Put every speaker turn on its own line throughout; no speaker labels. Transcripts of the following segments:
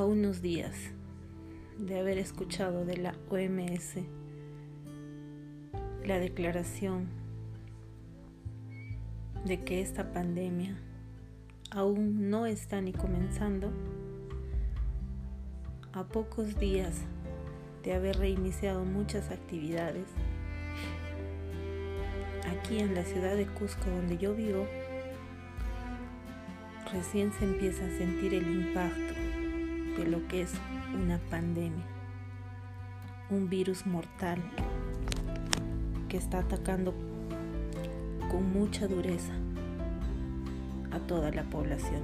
a unos días de haber escuchado de la OMS la declaración de que esta pandemia aún no está ni comenzando, a pocos días de haber reiniciado muchas actividades, aquí en la ciudad de Cusco donde yo vivo, recién se empieza a sentir el impacto lo que es una pandemia, un virus mortal que está atacando con mucha dureza a toda la población.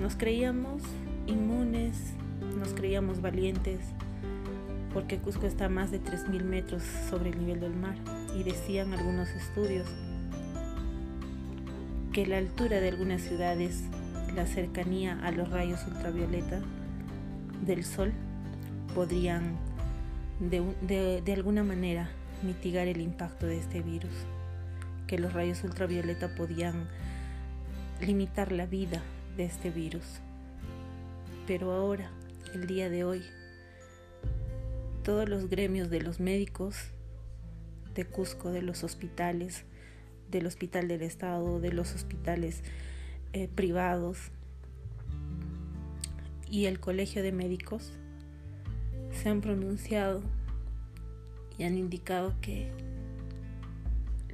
Nos creíamos inmunes, nos creíamos valientes, porque Cusco está a más de 3.000 metros sobre el nivel del mar y decían algunos estudios que la altura de algunas ciudades, la cercanía a los rayos ultravioleta del sol podrían de, de alguna manera mitigar el impacto de este virus, que los rayos ultravioleta podían limitar la vida de este virus. Pero ahora, el día de hoy, todos los gremios de los médicos de Cusco, de los hospitales, del Hospital del Estado, de los hospitales eh, privados y el Colegio de Médicos se han pronunciado y han indicado que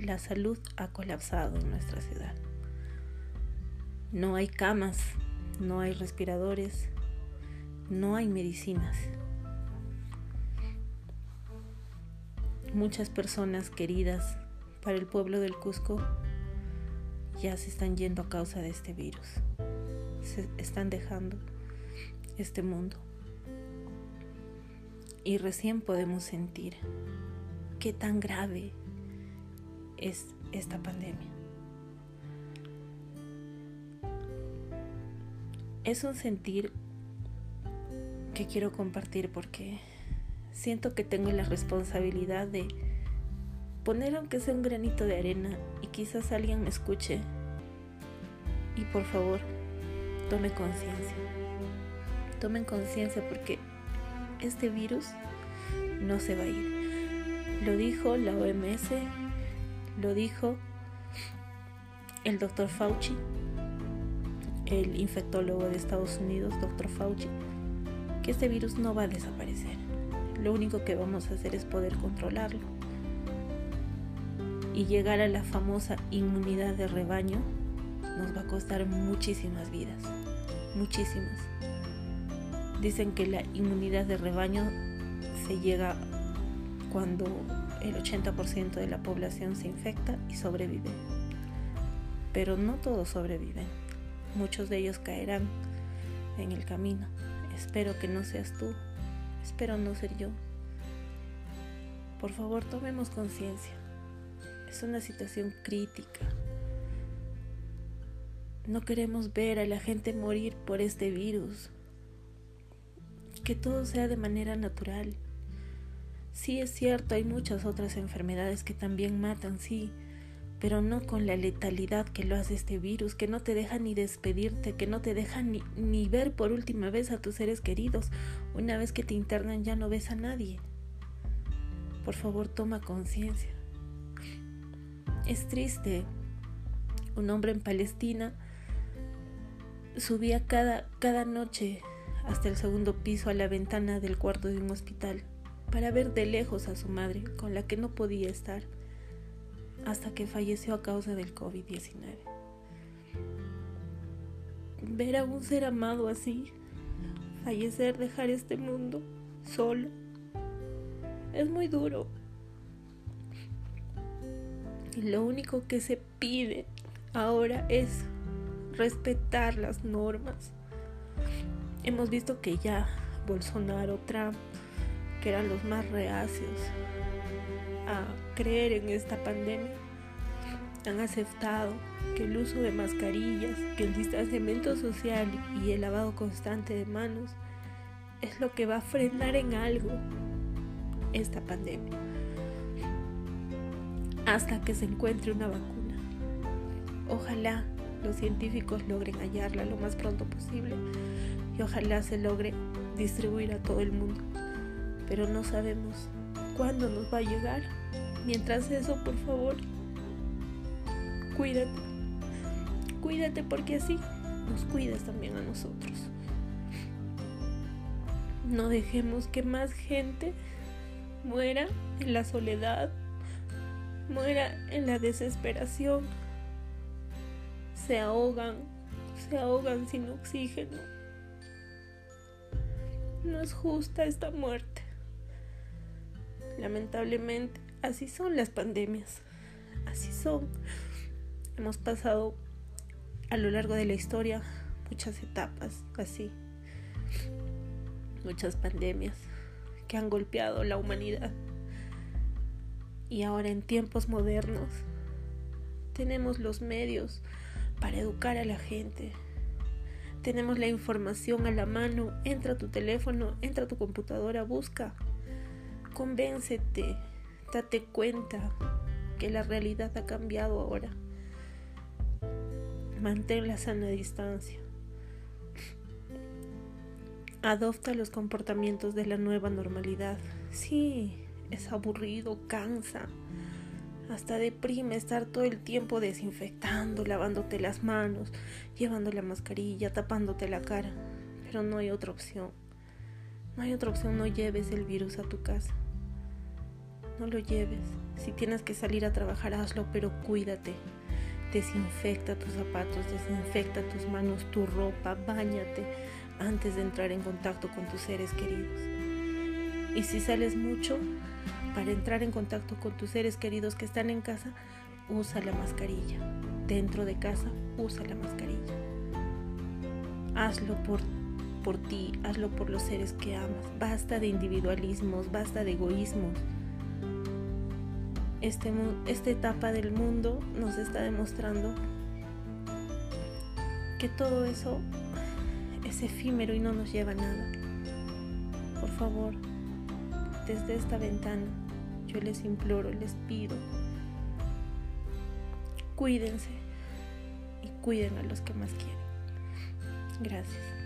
la salud ha colapsado en nuestra ciudad. No hay camas, no hay respiradores, no hay medicinas. Muchas personas queridas para el pueblo del Cusco ya se están yendo a causa de este virus. Se están dejando este mundo. Y recién podemos sentir qué tan grave es esta pandemia. Es un sentir que quiero compartir porque siento que tengo la responsabilidad de poner aunque sea un granito de arena y quizás alguien me escuche. Y por favor, tome conciencia. Tomen conciencia porque este virus no se va a ir. Lo dijo la OMS, lo dijo el doctor Fauci, el infectólogo de Estados Unidos, doctor Fauci, que este virus no va a desaparecer. Lo único que vamos a hacer es poder controlarlo. Y llegar a la famosa inmunidad de rebaño nos va a costar muchísimas vidas, muchísimas. Dicen que la inmunidad de rebaño se llega cuando el 80% de la población se infecta y sobrevive. Pero no todos sobreviven. Muchos de ellos caerán en el camino. Espero que no seas tú. Espero no ser yo. Por favor, tomemos conciencia. Es una situación crítica. No queremos ver a la gente morir por este virus que todo sea de manera natural. Sí es cierto, hay muchas otras enfermedades que también matan, sí, pero no con la letalidad que lo hace este virus, que no te deja ni despedirte, que no te deja ni, ni ver por última vez a tus seres queridos. Una vez que te internan ya no ves a nadie. Por favor, toma conciencia. Es triste. Un hombre en Palestina subía cada, cada noche hasta el segundo piso a la ventana del cuarto de un hospital para ver de lejos a su madre con la que no podía estar hasta que falleció a causa del COVID-19. Ver a un ser amado así, fallecer, dejar este mundo solo, es muy duro. Y lo único que se pide ahora es respetar las normas. Hemos visto que ya Bolsonaro, Trump, que eran los más reacios a creer en esta pandemia, han aceptado que el uso de mascarillas, que el distanciamiento social y el lavado constante de manos es lo que va a frenar en algo esta pandemia hasta que se encuentre una vacuna. Ojalá los científicos logren hallarla lo más pronto posible y ojalá se logre distribuir a todo el mundo. Pero no sabemos cuándo nos va a llegar. Mientras eso, por favor, cuídate. Cuídate porque así nos cuidas también a nosotros. No dejemos que más gente muera en la soledad, muera en la desesperación, se ahogan, se ahogan sin oxígeno. No es justa esta muerte. Lamentablemente, así son las pandemias. Así son. Hemos pasado a lo largo de la historia muchas etapas así. Muchas pandemias que han golpeado la humanidad. Y ahora en tiempos modernos tenemos los medios para educar a la gente, tenemos la información a la mano. Entra a tu teléfono, entra a tu computadora, busca. Convéncete, date cuenta que la realidad ha cambiado ahora. Mantén la sana distancia. Adopta los comportamientos de la nueva normalidad. Sí, es aburrido, cansa hasta deprime estar todo el tiempo desinfectando, lavándote las manos, llevando la mascarilla, tapándote la cara. Pero no hay otra opción. No hay otra opción, no lleves el virus a tu casa. No lo lleves. Si tienes que salir a trabajar, hazlo, pero cuídate. Desinfecta tus zapatos, desinfecta tus manos, tu ropa, bañate antes de entrar en contacto con tus seres queridos. Y si sales mucho, para entrar en contacto con tus seres queridos que están en casa, usa la mascarilla. Dentro de casa, usa la mascarilla. Hazlo por, por ti, hazlo por los seres que amas. Basta de individualismos, basta de egoísmos. Este, esta etapa del mundo nos está demostrando que todo eso es efímero y no nos lleva a nada. Por favor, desde esta ventana, yo les imploro, les pido, cuídense y cuiden a los que más quieren. Gracias.